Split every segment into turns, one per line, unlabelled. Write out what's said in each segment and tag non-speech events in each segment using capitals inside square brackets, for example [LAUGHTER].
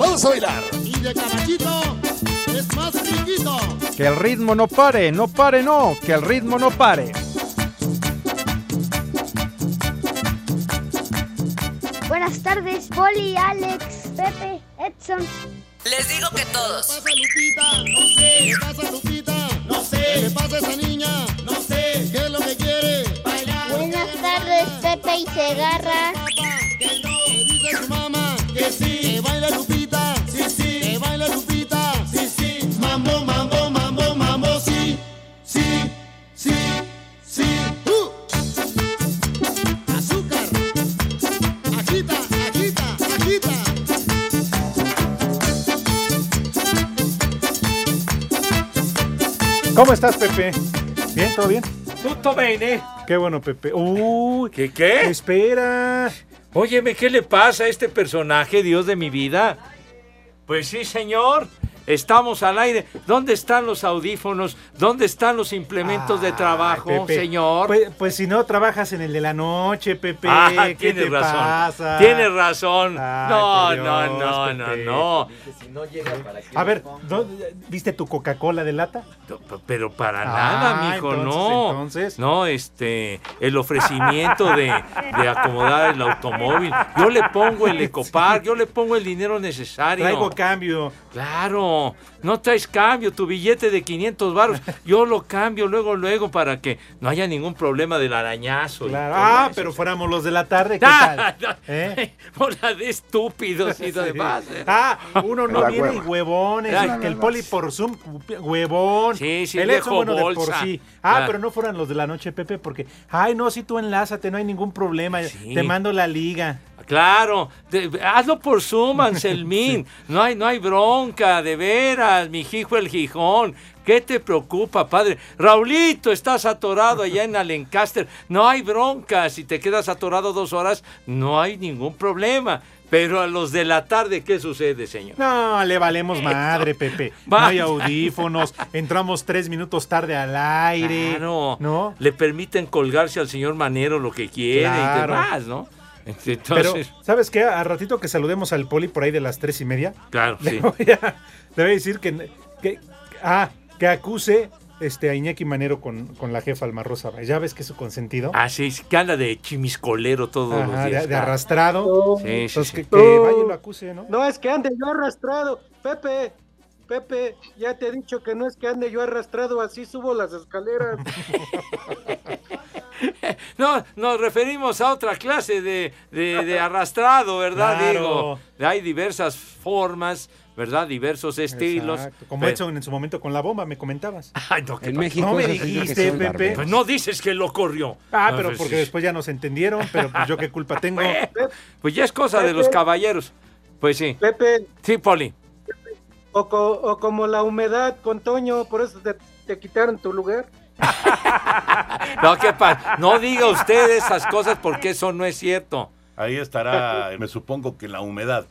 Vamos a bailar.
Y de caballito es más riquito.
Que el ritmo no pare, no pare, no. Que el ritmo no pare.
Buenas tardes, Poli, Alex, Pepe, Edson.
Les digo que
¿Qué
todos.
pasa, Lupita? No sé. ¿Qué pasa, Lupita? No sé. ¿Qué pasa esa niña? No sé. ¿Qué es lo que quiere? Bailar.
Buenas tardes, Pepe y Segarra.
¿Qué dice su mamá?
¿Cómo estás, Pepe? ¿Bien? ¿Todo bien?
Tutto bene.
Qué bueno, Pepe. Uy,
¿Qué qué?
espera.
Óyeme, ¿qué le pasa a este personaje, Dios de mi vida? Pues sí, señor. Estamos al aire. ¿Dónde están los audífonos? ¿Dónde están los implementos de trabajo,
Pepe.
señor?
Pues, pues si no trabajas en el de la noche, Pepe.
ah,
¿qué
tienes
te
razón.
pasa?
Tienes razón.
Ay,
no, no,
Dios,
no, no,
Pepe.
no.
A ver, ¿no- ¿viste tu Coca-Cola de lata?
Pero para
Ah,
nada, mijo,
entonces,
no.
entonces.
No, este, el ofrecimiento de, de acomodar el automóvil. Yo le pongo el [LAUGHS] Ecopark, yo le pongo el dinero necesario.
Traigo cambio.
Claro, no traes cambio, tu billete de 500 baros, [LAUGHS] yo lo cambio luego, luego para que no haya ningún problema del arañazo. y
Claro. Ah,
eso.
pero fuéramos los de la tarde, ¿qué [LAUGHS]
Ah,
tal? ¿Eh?
Bola de estúpidos y [LAUGHS] lo demás. ¿eh?
Ah, uno no viene y
hueva.
huevones,
Ay,
que el
no,
poli
no.
por Zoom, huevón.
Sí, sí,
el bueno, de por
bolsa.
sí. Ah, pero no fueran los de la noche, Pepe, porque, ay, no, si tú enlázate, no hay ningún problema,
Sí.
te mando la liga.
Claro, de- hazlo por Zoom, Anselmín. No hay, no hay bronca, de veras, mi hijo el Gijón. ¿Qué te preocupa, padre? Raulito, estás atorado allá en Alencaster. No hay bronca. Si te quedas atorado dos horas, no hay ningún problema. Pero a los de la tarde, ¿qué sucede, señor?
No, le valemos madre, Pepe. No hay audífonos, entramos tres minutos tarde al aire.
Claro.
¿No?
Le permiten colgarse al señor Manero lo que quiere y demás, ¿no?
Pero,
Entonces,
¿sabes qué? A ratito que saludemos al poli por ahí de las tres y media,
claro,
le,
sí. [LAUGHS]
voy a, le voy a decir que, que- ah, que acuse este, a Iñaki Manero con, con la jefa Alma Rosa. Ya ves que es su consentido.
Ah, sí, sí, que anda de chimiscolero todos los días.
de, de arrastrado.
Sí, sí,
Entonces,
sí.
que, que vaya y lo acuse, ¿no?
No es que ande yo arrastrado. Pepe, Pepe, ya te he dicho que no es que ande yo arrastrado, así subo las escaleras. [LAUGHS]
No, nos referimos a otra clase de, de- de arrastrado, ¿verdad?
Claro.
Digo, hay diversas formas, ¿verdad? Diversos estilos.
Exacto, Como
Pero-
Edson en su momento con la bomba, me comentabas. [LAUGHS]
Ay, no, ¿qué
En México
No me dijiste, Pepe.
Pues no dices que lo corrió.
Ah,
No,
pero
pues,
porque
sí.
después ya nos entendieron, pero pues yo qué culpa [LAUGHS] tengo.
Pues ya es cosa de los caballeros. Pues sí.
Pepe,
Sí, Poli.
o, co- o como la humedad con Toño, por eso te, te quitaron tu lugar. [LAUGHS]
No, ¿qué pa- No diga usted esas cosas porque eso no es cierto.
Ahí estará, me supongo que la humedad.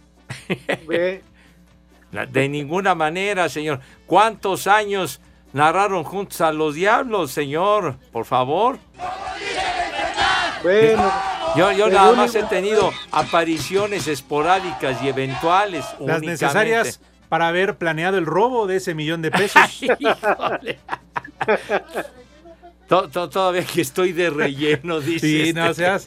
De ninguna manera, señor. ¿Cuántos años narraron juntos a los diablos, señor? Por favor.
bueno,
Yo, yo nada más he tenido apariciones esporádicas y eventuales.
Las
únicamente.
necesarias para haber planeado el robo de ese millón de pesos. [LAUGHS]
To- to- Todavía que estoy de relleno, dice.
Sí, no [LAUGHS] seas.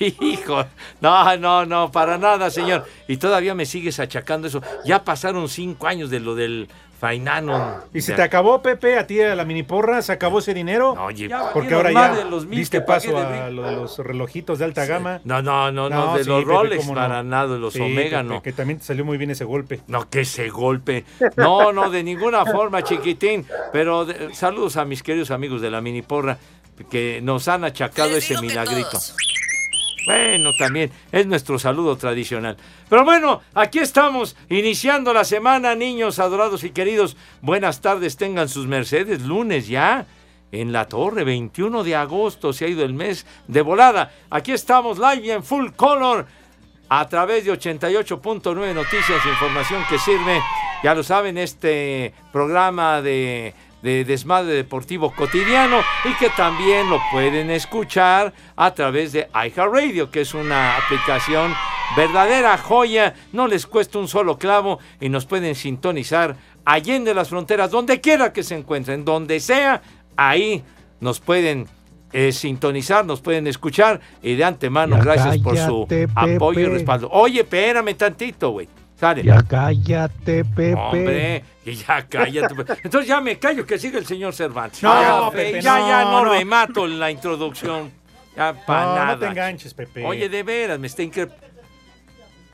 Hijo, no, no, no, para nada, señor. Y todavía me sigues achacando eso. Ya pasaron cinco años de lo del Fainano.
Y se te acabó, Pepe, a ti a la mini porra, se acabó ese dinero.
No, oye,
porque ahora ya
de los mil
diste paso
de
a lo de los relojitos de alta gama.
No, no, no, no, de
sí,
los
Pepe,
Rolex
no.
para nada, de los
Sí,
Omega,
Pepe,
no.
Que también te salió muy bien ese golpe.
No, que ese golpe. No, no, de ninguna [LAUGHS] forma, chiquitín. Pero de- saludos a mis queridos amigos de la mini porra que nos han achacado ese milagrito.
todos.
Bueno, también es nuestro saludo tradicional. Pero bueno, aquí estamos, iniciando la semana, niños adorados y queridos. Buenas tardes, tengan sus mercedes, lunes ya. En la torre, 21 de agosto, se ha ido el mes de volada. Aquí estamos live y en full color a través de 88.9 Noticias, información que sirve, ya lo saben, este programa de, de Desmadre Deportivo Cotidiano y que también lo pueden escuchar a través de iHeartRadio, que es una aplicación verdadera joya, no les cuesta un solo clavo y nos pueden sintonizar allende las fronteras, donde quiera que se encuentren, donde sea, ahí nos pueden eh, sintonizar, nos pueden escuchar y de antemano
Ya
gracias por su apoyo y respaldo. Oye, espérame tantito, güey. Sale.
Ya cállate, Pepe.
Hombre, ya cállate. pues. Entonces ya me callo que siga el señor Cervantes.
No,
ya,
Pepe,
ya,
no,
ya no,
no.
remato la introducción. Ya para
No,
nada.
no te enganches, Pepe.
Oye, de veras, me está incre-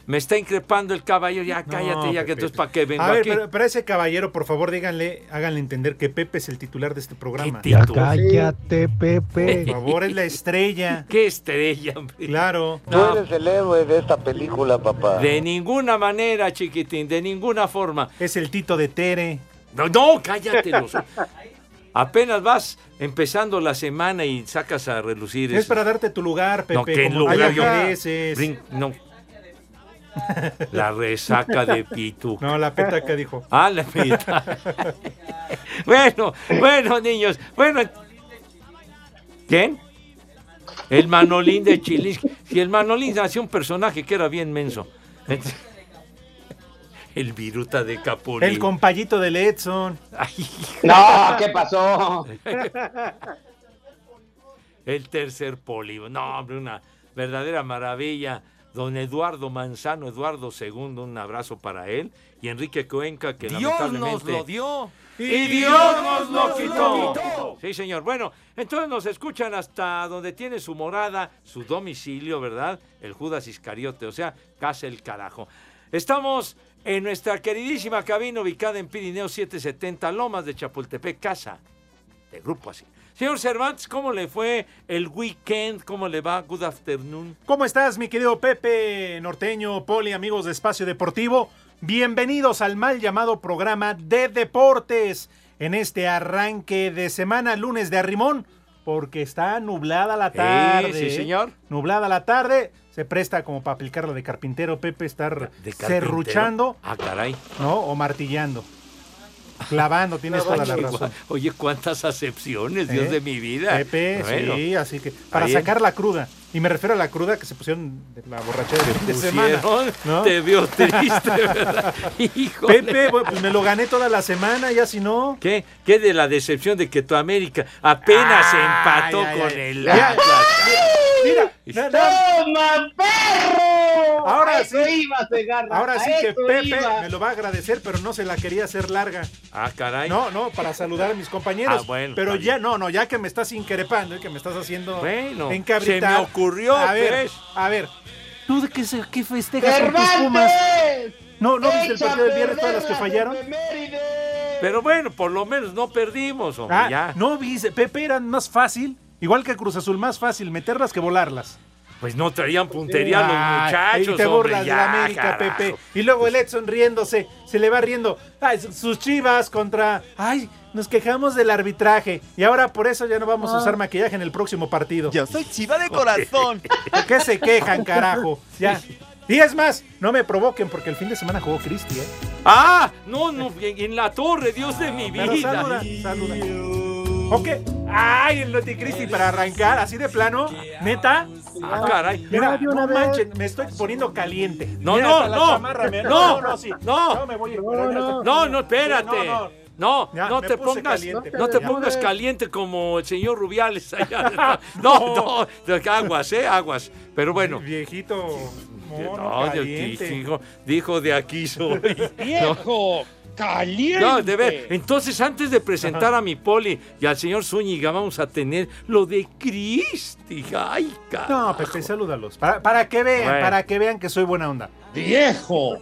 me está increpando el caballo. Ya cállate,
No,
ya que entonces para qué vengo
A ver,
aquí.
pero, pero ese caballero, por favor, díganle, háganle entender que Pepe es el titular de este programa.
¿Qué
Ya cállate, Pepe.
Por favor, es la estrella. [LAUGHS]
¿Qué estrella, hombre?
Claro.
No,
el héroe de esta película, papá.
de ninguna manera, chiquitín, de ninguna forma.
Es el Tito de Tere.
No, no, cállate. los- [LAUGHS] Apenas vas empezando la semana y sacas a relucir.
Es
eso.
para darte tu lugar, Pepe.
No, ¿qué lugar?
tú
Yo-. Brin- no. La resaca de Pitu.
No, la petaca dijo.
Ah, la mitad. [LAUGHS] bueno, bueno, niños. Bueno. ¿Quién? El Manolín de Chilis. Si el Manolín hacía un personaje que era bien menso. El viruta de Capulín.
El compayito del Edson.
Ay,
No, ¿qué pasó?
el tercer polígono. No, hombre, una verdadera maravilla. Don Eduardo Manzano, Eduardo II, un abrazo para él. Y Enrique Cuenca, que
Dios nos
lamentablemente...
lo dio.
Y Dios nos lo quitó. Sí, señor. Bueno, entonces nos escuchan hasta donde tiene su morada, su domicilio, ¿verdad? El Judas Iscariote, o sea, casa el carajo. Estamos en nuestra queridísima cabina ubicada en Pirineo 770, Lomas de Chapultepec, casa de Grupo Así. Señor Cervantes, ¿cómo le fue el weekend? ¿Cómo le va? Good afternoon.
¿Cómo estás, mi querido Pepe Norteño, Poli, amigos de Espacio Deportivo? Bienvenidos al mal llamado programa de deportes en este arranque de semana, lunes de arrimón, porque está nublada la tarde.
sí,
¿eh?
señor.
Nublada la tarde, se presta como para aplicarla de carpintero, Pepe, estar
carpintero.
serruchando,
Ah, caray.
¿no? O martillando. Clavando, tienes toda la razón.
Oye, cuántas acepciones, Dios
¿Eh?
de mi vida.
Pepe,
Bueno.
sí, así que para
bien.
sacar la cruda. Y me refiero a la cruda que se pusieron de la borrachera de de semana. ¿no?
Te veo triste, ¿verdad? [LAUGHS] Híjole.
Pepe, pues me lo gané toda la semana, ya si no.
¿Qué? ¿Qué de la decepción de que tu América apenas empató
ay,
con
ay.
el
Ya? Mira,
¡Toma, perro!
Ahora
A eso
sí.
iba, Segarra,
ahora
a
sí que Pepe
iba.
me lo va a agradecer, pero no se la quería hacer larga.
Ah, caray.
No, no, para saludar a mis compañeros.
Ah, bueno,
pero ya, no, no, ya que me estás increpando y que me estás haciendo
Bueno,
encabritar.
se me ocurrió,
A ver,
pues.
a ver. ¿Tú de qué, se- qué festejas con tus pumas? ¿No, no viste el
a
partido del viernes todas las que fallaron?
Pero bueno, por lo menos no perdimos, hombre,
Ah,
ya.
no viste, Pepe era más fácil, igual que Cruz Azul, más fácil meterlas que volarlas.
Pues no traían puntería los muchachos,
y te
hombre,
burlas de
ya,
la América,
carajo.
Pepe. Y luego el Edson riéndose, se le va riendo. Ay, su- sus chivas contra. Ay, nos quejamos del arbitraje. Y ahora por eso ya no vamos a usar maquillaje en el próximo partido.
Yo soy chiva de corazón. [LAUGHS]
¿De qué se quejan, carajo? Ya. Y es más, no me provoquen porque el fin de semana jugó Cristi, ¿eh?
Ah, no, no, en, la torre, Dios de mi
Pero
vida.
saluda, saluda. ¿Ok? Ay, el Noti Cristi para arrancar, así de plano. ¿Neta?
Ah, caray.
Mira, no manchen, me estoy poniendo caliente.
No,
Mira,
no, no,
chamarra me-
no,
no, sí.
no.
No, me voy
no.
No, no, espérate.
No, no.
No,
Ya,
no te pongas,
caliente.
no te
Ya.
pongas caliente como el señor Rubiales allá. [LAUGHS] No, no, aguas, eh, aguas. Pero bueno,
Viejito. mono
no, dijo, dijo de aquí soy. [LAUGHS]
¡Viejo! ¡Caliente!
No, de ver. Entonces, antes de presentar a mi poli y al señor Zúñiga, vamos a tener lo de Cristi. Ay, carajo.
No, Pepe, salúdalos. Para, para que vean,
Bueno.
para que vean que soy buena onda.
Viejo.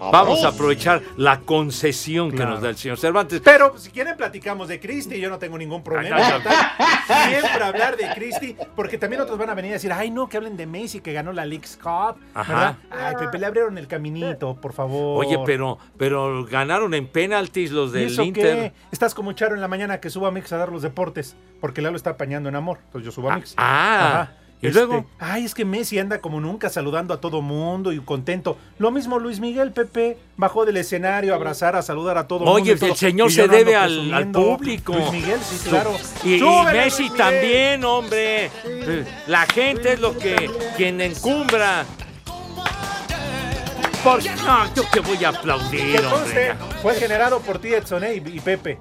Vamos a aprovechar la concesión que nos da el señor Cervantes.
Pero si quieren platicamos de Cristi, yo no tengo ningún problema.
Ah,
Siempre hablar de Cristi, porque también otros van a venir a decir, ay no, que hablen de Messi que ganó la League's Cup,
Ajá.
¿verdad? Ay, Pepe, le abrieron el caminito, por favor.
Oye, pero, pero ganaron en penaltis los
¿Y
del
eso
Inter.
qué? Estás como Charo en la mañana que suba a Mix a dar los deportes, porque Lalo está apañando en amor, entonces yo subo a Mix.
ah, ¿y luego?
Ay, es que Messi anda como nunca saludando a todo mundo y contento. Lo mismo Luis Miguel, Pepe, bajó del escenario a abrazar, a saludar a todo
Oye,
mundo. todo.
el señor se debe al, público.
Luis Miguel, sí, claro.
Y, Messi también, hombre. La gente es lo que quien encumbra. Por, no, yo que voy a aplaudir, hombre.
fue generado por ti, Edson eh, y, y Pepe.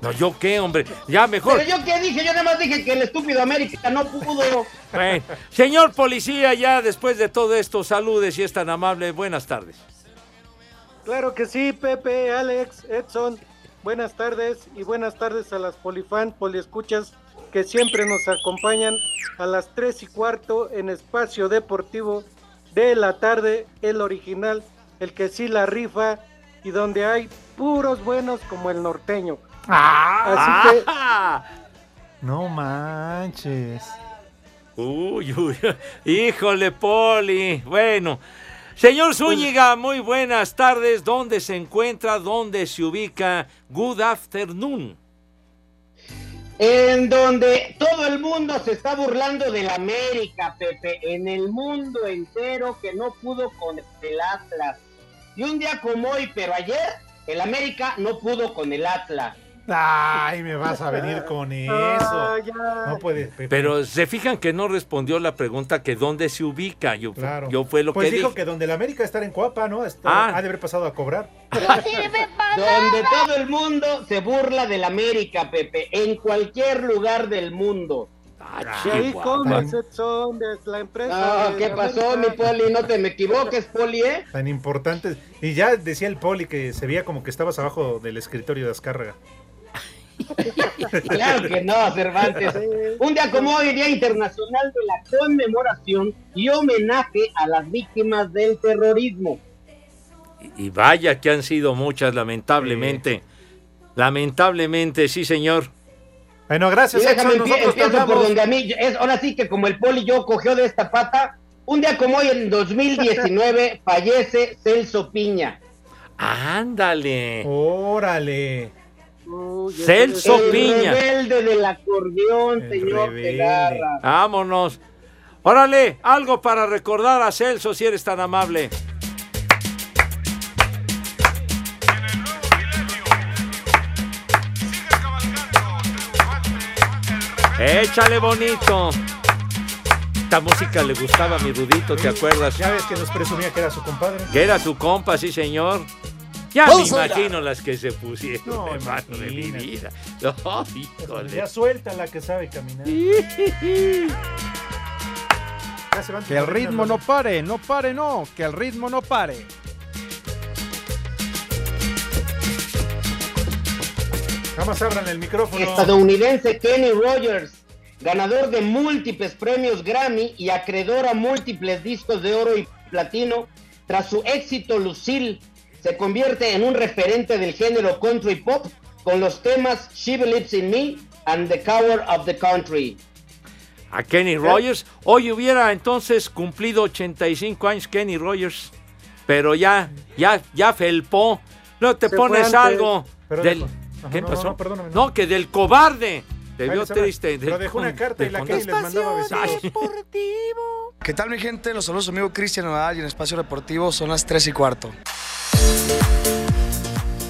No, yo qué, hombre. Ya mejor.
Pero yo qué dije, yo nada más dije que el estúpido América no pudo.
Bueno, señor policía, ya después de todo esto, saludes si es tan amable. Buenas tardes.
Claro que sí, Pepe, Alex, Edson. Buenas tardes y buenas tardes a las polifan, poliescuchas que siempre nos acompañan a las 3 y cuarto en Espacio Deportivo de la tarde, el original, el que sí la rifa y donde hay puros buenos como el norteño. Así que
Ah.
No manches.
Uy, uy, híjole, Poli. Bueno, señor Zúñiga, muy buenas tardes. ¿Dónde se encuentra? ¿Dónde se ubica? Good afternoon.
En donde todo el mundo se está burlando del América, Pepe. En el mundo entero que no pudo con el Atlas. Y un día como hoy, pero ayer, el América no pudo con el Atlas.
Ay, me vas a venir con [LAUGHS] eso.
Ah,
No puede, Pepe.
Pero se fijan que no respondió la pregunta que dónde se ubica. Yo,
Claro.
yo fue lo
pues
que
dijo
dije.
que donde el América está en Cuapa, ¿no? Está-
Ah.
Ha de haber pasado a cobrar. [LAUGHS]
Donde todo el mundo se burla del América, Pepe. En cualquier lugar del mundo.
de ahí de la empresa.
No,
de
¿qué pasó, mi. Poli? No te me equivoques, Poli, ¿eh?
Tan importantes. Y ya decía el poli que se veía como que estabas abajo del escritorio de Azcárraga. [LAUGHS]
Claro que no, Cervantes. Un día como hoy, Día Internacional de la Conmemoración y Homenaje a las Víctimas del Terrorismo.
Y vaya que han sido muchas, lamentablemente. Lamentablemente, sí, señor.
Bueno,
Y
gracias,
déjame
Edson.
empie-
Nosotros te
empiezo por donde a mí, es, ahora sí que como el Poli yo cogió de esta pata, un día como hoy, en 2019, [LAUGHS] fallece Celso Piña.
Ándale.
Órale.
Uy,
Celso
el
Piña.
rebelde del acordeón,
El
señor. Segarra.
Vámonos. Órale, algo para recordar a Celso si eres tan amable. Échale bonito. Esta música le gustaba a mi Rudito, ¿te acuerdas?
Ya ves que nos presumía que era su compadre.
Que era tu compa, sí, señor. Ya me imagino las que se pusieron,
No,
hermano de mi vida. No, híjole.
Ya suelta la que sabe caminar. Ya se van
Que el ritmo no pare, no pare, no, que el ritmo no pare.
Jamás abran el micrófono.
estadounidense Kenny Rogers, ganador de múltiples premios Grammy y acreedor a múltiples discos de oro y platino, tras su éxito Lucille, se convierte en un referente del género country pop con los temas She Believes in Me and The Cover of the Country.
A Kenny Rogers. Hoy hubiera entonces cumplido 85 años Kenny Rogers. Pero ya, ya, ya felpó. No te
Se
pones algo
Pero
del.
dejo- Ajá,
¿Qué
no,
pasó?
no, perdóname, no.
No, que del cobarde. Te vio triste.
Dejó una carta y la les mandaba besitos.
Ay,
¿Qué tal mi gente? Los saludos amigo Cristian Nadal y en Espacio Deportivo son las 3 y cuarto.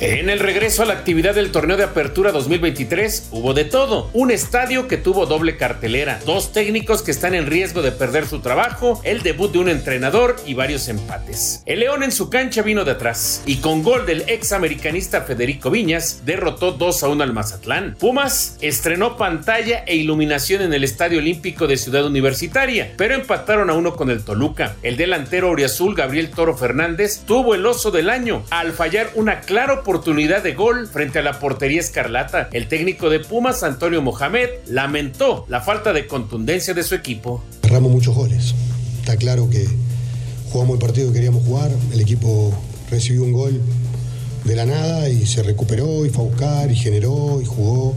En el regreso a la actividad del torneo de apertura 2023 hubo de todo. Un estadio que tuvo doble cartelera, dos técnicos que están en riesgo de perder su trabajo, el debut de un entrenador y varios empates. El León en su cancha vino de atrás y con gol del ex americanista Federico Viñas derrotó 2 a 1 al Mazatlán. Pumas estrenó pantalla e iluminación en el Estadio Olímpico de Ciudad Universitaria, pero empataron a uno con el Toluca. El delantero Oriazul Gabriel Toro Fernández tuvo el oso del año al fallar una clara oportunidad de gol frente a la portería escarlata. El técnico de Pumas, Antonio Mohamed, lamentó la falta de contundencia de su equipo.
Erramos muchos goles. Está claro que jugamos el partido que queríamos jugar, el equipo recibió un gol de la nada y se recuperó y fue a buscar y generó y jugó,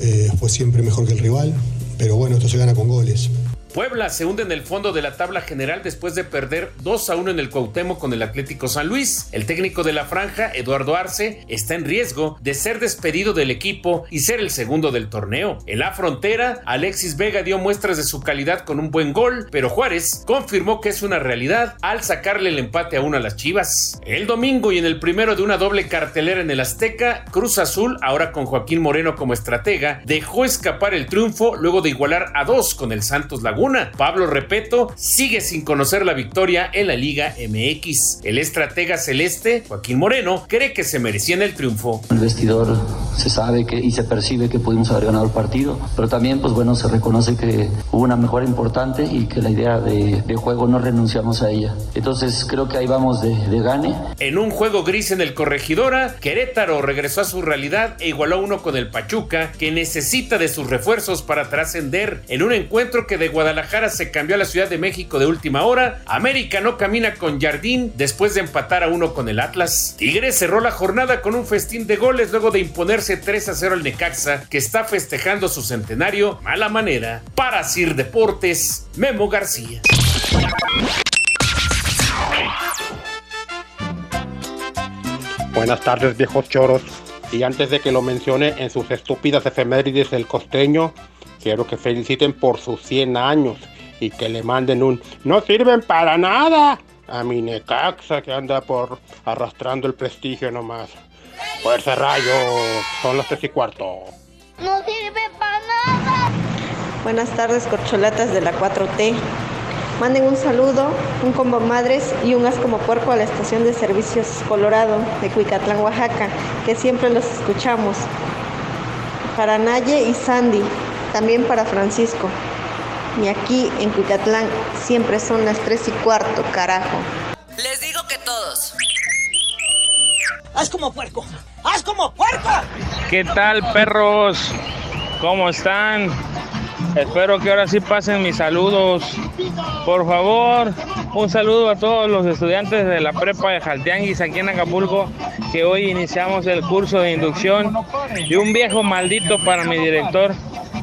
eh, fue siempre mejor que el rival, pero bueno, esto se gana con goles.
Puebla se hunde en el fondo de la tabla general después de perder 2 a 1 en el Cuauhtémoc con el Atlético San Luis. El técnico de la franja, Eduardo Arce, está en riesgo de ser despedido del equipo y ser el segundo del torneo. En la frontera, Alexis Vega dio muestras de su calidad con un buen gol, pero Juárez confirmó que es una realidad al sacarle el empate a uno a las Chivas. El domingo y en el primero de una doble cartelera en el Azteca, Cruz Azul, ahora con Joaquín Moreno como estratega, dejó escapar el triunfo luego de igualar a dos con el Santos Laguna. Pablo Repeto sigue sin conocer la victoria en la Liga MX. El estratega celeste, Joaquín Moreno, cree que se merecían el triunfo.
El vestidor se sabe que y se percibe que pudimos haber ganado el partido, pero también, pues bueno, se reconoce que hubo una mejora importante y que la idea de, de juego no renunciamos a ella. Entonces creo que ahí vamos de, de gane.
En un juego gris en el Corregidora, Querétaro regresó a su realidad e igualó uno con el Pachuca, que necesita de sus refuerzos para trascender en un encuentro que de Guadalajara Guadalajara se cambió a la Ciudad de México de última hora. América no camina con Jardín después de empatar a uno con el Atlas. Tigres cerró la jornada con un festín de goles luego de imponerse 3 a 0 al Necaxa, que está festejando su centenario mala manera. Para Sir Deportes, Memo García.
Buenas tardes, viejos choros. Y antes de que lo mencione en sus estúpidas efemérides del costeño, quiero que feliciten por sus 100 años y que le manden un no sirven para nada a mi Necaxa que anda por arrastrando el prestigio nomás. Fuerza rayo, son las 3 y cuarto.
No sirve para nada.
Buenas tardes, corcholatas de la 4T. Manden un saludo, un combo madres y un as como puerco a la estación de servicios Colorado de Cuicatlán, Oaxaca, que siempre los escuchamos. Para Naye y Sandy, también para Francisco. Y aquí en Cuicatlán siempre son las 3 y cuarto, carajo.
Les digo que todos.
¡Haz como puerco! ¡Haz como puerco!
¿Qué tal, perros? ¿Cómo están? Espero que ahora sí pasen mis saludos. Por favor, un saludo a todos los estudiantes de la prepa de Jaltianguis aquí en Acapulco, que hoy iniciamos el curso de inducción. Y un viejo maldito para mi director.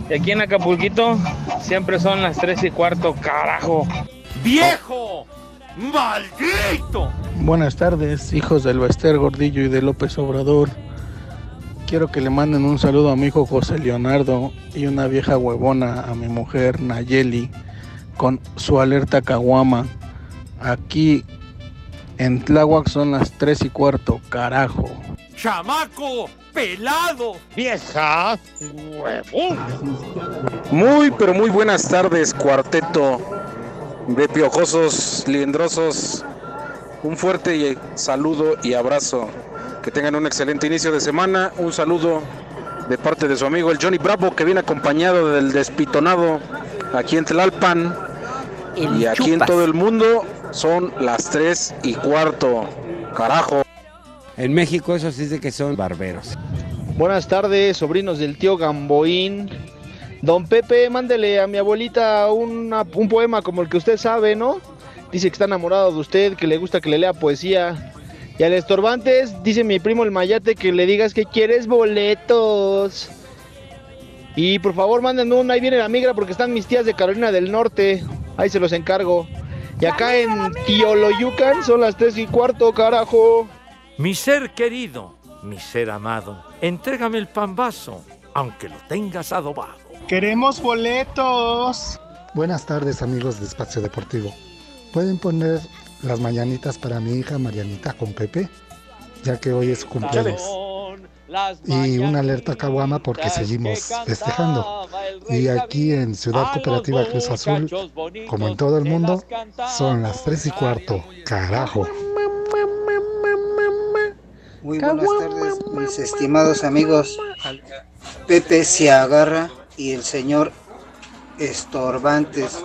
Y aquí en Acapulquito siempre son las 3 y cuarto, carajo.
¡Viejo! ¡Maldito!
Buenas tardes, hijos del Bester Gordillo y de López Obrador. Quiero que le manden un saludo a mi hijo José Leonardo y una vieja huevona a mi mujer Nayeli con su alerta caguama. Aquí en Tláhuac son las 3 y cuarto, carajo.
¡Chamaco! ¡Pelado!
¡Vieja! ¡Huevón! Muy, pero muy buenas tardes, cuarteto de piojosos, liendrosos. Un fuerte saludo y abrazo. Que tengan un excelente inicio de semana. Un saludo de parte de su amigo el Johnny Bravo, que viene acompañado del despitonado aquí en Tlalpan. y aquí en todo el mundo son las 3 y cuarto. Carajo.
En México eso sí dice que son barberos.
Buenas tardes, sobrinos del tío Gamboín. Don Pepe, mándele a mi abuelita una- un poema como el que usted sabe, ¿no? Dice que está enamorado de usted, que le gusta que le lea poesía. Y al estorbantes, dice mi primo el Mayate que le digas que quieres boletos. Y por favor, mándenme una, ahí viene la migra porque están mis tías de Carolina del Norte. Ahí se los encargo. Y acá en Tioloyucan son las tres y cuarto, carajo.
Mi ser querido, mi ser amado, entrégame el pambazo, aunque lo tengas adobado.
Queremos boletos.
Buenas tardes amigos de Espacio Deportivo. ¿Pueden poner las mañanitas para mi hija Marianita con Pepe? Ya que hoy es su cumpleaños. Y una alerta a Caguama porque seguimos festejando. Y aquí en Ciudad Cooperativa Cruz Azul, como en todo el mundo, son las 3 y cuarto. Carajo.
Muy buenas tardes, mis estimados amigos. Pepe se agarra y el señor Estorbantes.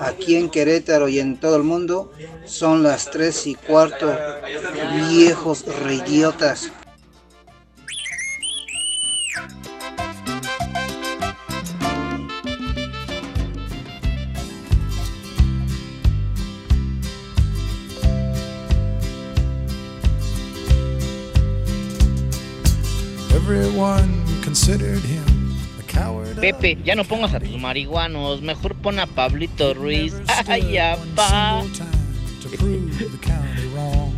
Aquí en Querétaro y en todo el mundo son las tres y cuarto. Viejos reidiotas.
Everyone considered him a coward.
Pepe, ya no pongas a tus marihuanos, mejor pon a Pablito Ruiz. [LAUGHS] Ay, apá.
To prove the county wrong.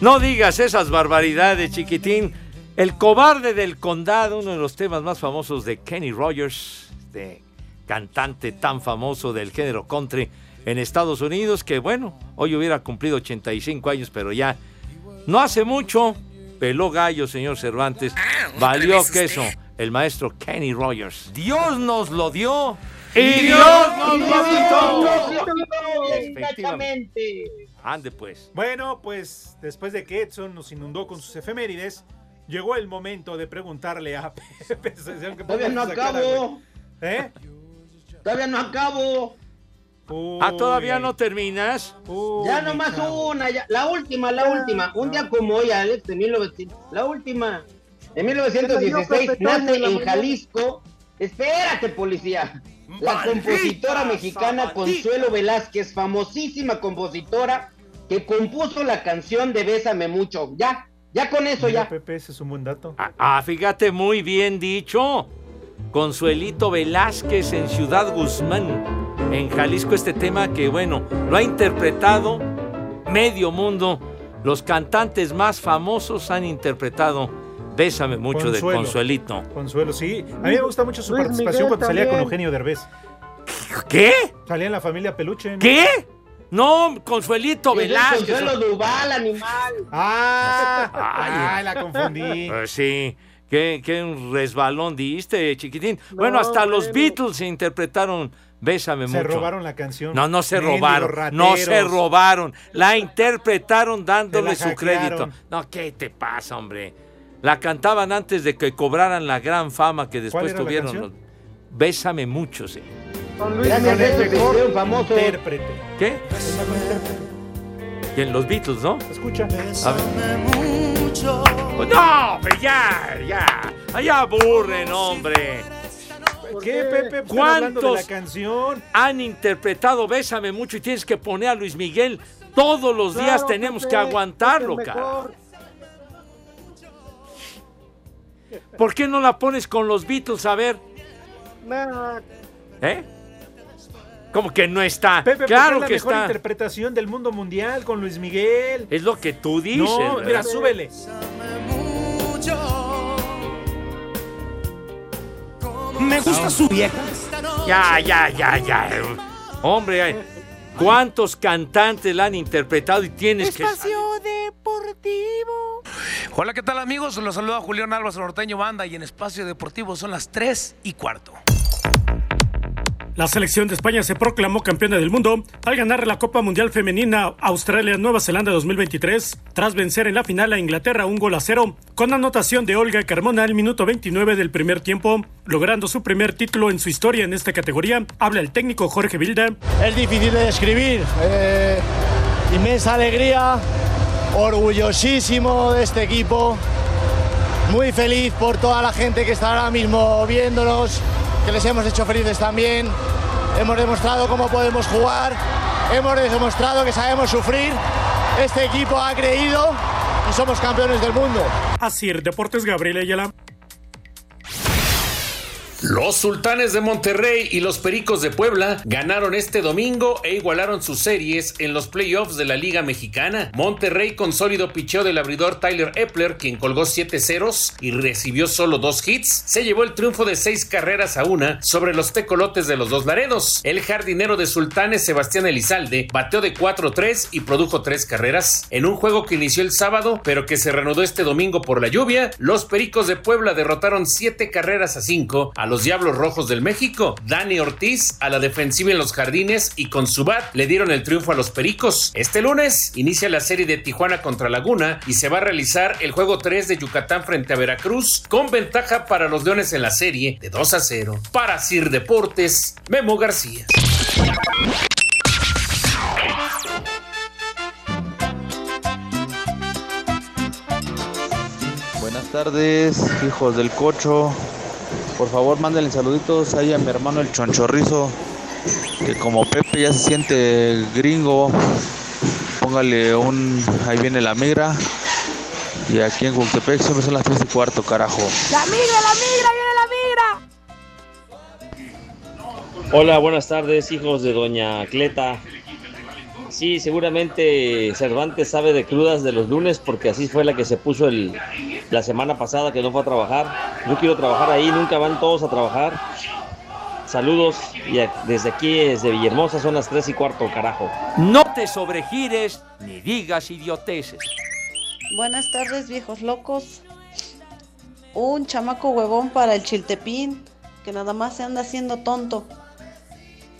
No digas esas barbaridades, chiquitín. El cobarde del condado, uno de los temas más famosos de Kenny Rogers, este cantante tan famoso del género country en Estados Unidos, que bueno, hoy hubiera cumplido 85 años, pero ya no hace mucho peló gallo, señor Cervantes. Valió queso el maestro Kenny Rogers.
Dios nos lo dio.
Y Dios nos lo quitó.
Exactamente.
Ande pues.
Bueno, pues después de que Edson nos inundó con sus efemérides, llegó el momento de preguntarle a [LAUGHS] Pepe.
Todavía no acabo.
¿Eh?
Todavía no acabo.
Ah, ¿todavía no terminas?
ya nomás una, ya. la última, la última. Un día como hoy, Alex, de 1900, la última. En 1916 nace en Jalisco. Espérate, policía. La compositora mexicana. Consuelo Velázquez, famosísima compositora, que compuso la canción de Bésame Mucho. Ya, ya con eso,
Mira,
ya.
Pepe, ese es un buen dato.
Ah, fíjate, muy bien dicho. Consuelito Velázquez en Ciudad Guzmán, en Jalisco, este tema que, bueno, lo ha interpretado medio mundo. Los cantantes más famosos han interpretado Bésame mucho de
Consuelo.
Consuelito.
Consuelo, sí. A mí me gusta mucho su
Luis
participación
Miguel
cuando salía con. Eugenio Derbez.
¿Qué?
Salía en la familia Peluche. ¿no?
¿Qué? No, Consuelito Velázquez.
Consuelo Duval, animal.
Ah,
Ay.
ay, la confundí. [LAUGHS]
Eh, sí, qué, qué un resbalón diste, chiquitín. bueno,
No,
hasta los. Beatles interpretaron Bésame
Se
mucho.
robaron la canción.
No, no se robaron. No se robaron. La interpretaron dándole su crédito. No, ¿qué te pasa, hombre? La cantaban antes de que cobraran la gran fama que después tuvieron.
canción?
Bésame mucho, sí.
Se hicieron famosos.
Intérprete.
¿Qué? Y en los Beatles, ¿no?
Escucha.
A ver. No, pero ya, ya. Ya aburren, hombre.
¿Qué, Pepe? Pues de la
¿Cuántos
canción?
han interpretado Bésame mucho y tienes que poner a Luis Miguel? Todos los días
Claro,
tenemos
Pepe,
que aguantarlo, cara. ¿Por qué no la pones con los Beatles? A ver,
Nah,
¿eh? ¿Cómo que no está?
Pepe,
claro
es la
que
mejor
está.
interpretación del mundo mundial con Luis Miguel.
Es lo que tú dices.
No,
¿verdad?
mira, súbele.
Me gusta su vieja.
Ya, ya, ya, ya. Hombre, ay, ¿cuántos cantantes la han interpretado y tienes que...
Deportivo. Hola, ¿qué tal amigos? Los saluda Julián Álvarez Norteño Banda y en Espacio Deportivo son las 3 y cuarto.
La selección de España se proclamó campeona del mundo al ganar la Copa Mundial Femenina Australia-Nueva Zelanda 2023 tras vencer en la final a Inglaterra un gol a cero con anotación de Olga Carmona al minuto 29 del primer tiempo, logrando su primer título en su historia en esta categoría. Habla el técnico Jorge Vilda.
Es difícil de describir. eh, inmensa alegría, orgullosísimo de este equipo, muy feliz por toda la gente que está ahora mismo viéndonos, les hemos hecho felices también. Hemos demostrado cómo podemos jugar, hemos demostrado que sabemos sufrir. Este equipo ha creído y somos campeones del mundo.
Así, Deportes Gabriel Ayala.
Los Sultanes de Monterrey y los Pericos de Puebla ganaron este domingo e igualaron sus series en los playoffs de la Liga Mexicana. Monterrey con sólido picheo del abridor Tyler Epler, quien colgó 7 ceros y recibió solo dos hits, se llevó el triunfo de 6 carreras a una sobre los tecolotes de los dos Laredos. El jardinero de Sultanes, Sebastián Elizalde, bateó de 4-3 y produjo 3 carreras. En un juego que inició el sábado, pero que se reanudó este domingo por la lluvia, los Pericos de Puebla derrotaron 7 carreras a 5 a los Diablos Rojos del México. Dani Ortiz a la defensiva en los jardines y con su bat le dieron el triunfo a los Pericos. Este lunes inicia la serie de Tijuana contra Laguna y se va a realizar el juego 3 de Yucatán frente a Veracruz con ventaja para los Leones en la serie de 2 a 0. Para Sir Deportes, Memo García.
Buenas tardes, hijos del cocho. Por favor, mándenle saluditos ahí a mi hermano el chonchorrizo, que como Pepe ya se siente gringo, póngale un, ahí viene la migra,
Y aquí en Cuautepec siempre son las 3 y cuarto, carajo.
¡La migra, la migra, viene la migra!
Hola, buenas tardes, hijos de Doña Cleta. Sí, seguramente Cervantes sabe de crudas de los lunes porque así fue la que se puso el, la semana pasada que no fue a trabajar. Yo quiero trabajar ahí, nunca van todos a trabajar. Saludos y a- desde aquí, desde Villahermosa, son las 3 y cuarto, carajo.
No te sobregires ni digas idioteces.
Buenas tardes, viejos locos. Un chamaco huevón para el chiltepín, que nada más se anda haciendo tonto.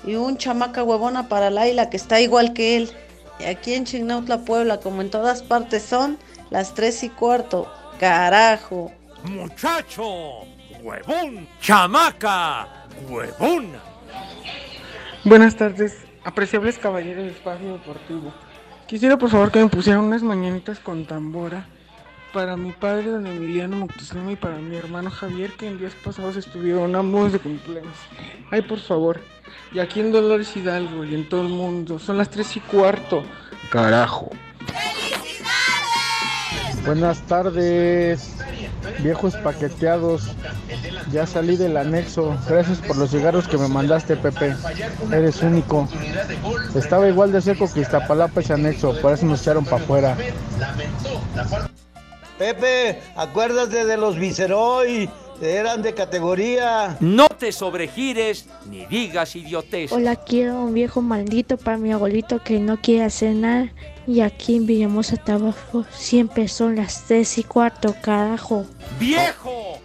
Y un chamaca huevona para Laila, que está igual que él. Y aquí en Chignautla, Puebla, como en todas partes, son las tres y cuarto. Carajo.
Muchacho, huevón, chamaca, huevona.
Buenas tardes, apreciables caballeros del espacio deportivo. Quisiera por favor que me pusieran unas mañanitas con tambora para mi padre don Emiliano Moctezuma y para mi hermano Javier que en días pasados estuvieron ambos de cumpleaños. Ay, por favor. Y aquí en Dolores Hidalgo y en todo el mundo son las tres y cuarto. Carajo.
Buenas tardes, viejos paqueteados. Ya salí del anexo. Gracias por los cigarros que me mandaste, Pepe. Eres único. Estaba igual de seco que Iztapalapa ese anexo, por eso nos echaron para afuera.
Pepe, acuérdate de los Viceroy, eran de categoría.
No te sobregires ni digas idioteces.
Hola, quiero un viejo maldito para mi abuelito que no quiere hacer nada. Y aquí en Villamosa, Tabasco, siempre son las tres y cuarto, carajo.
¡Viejo!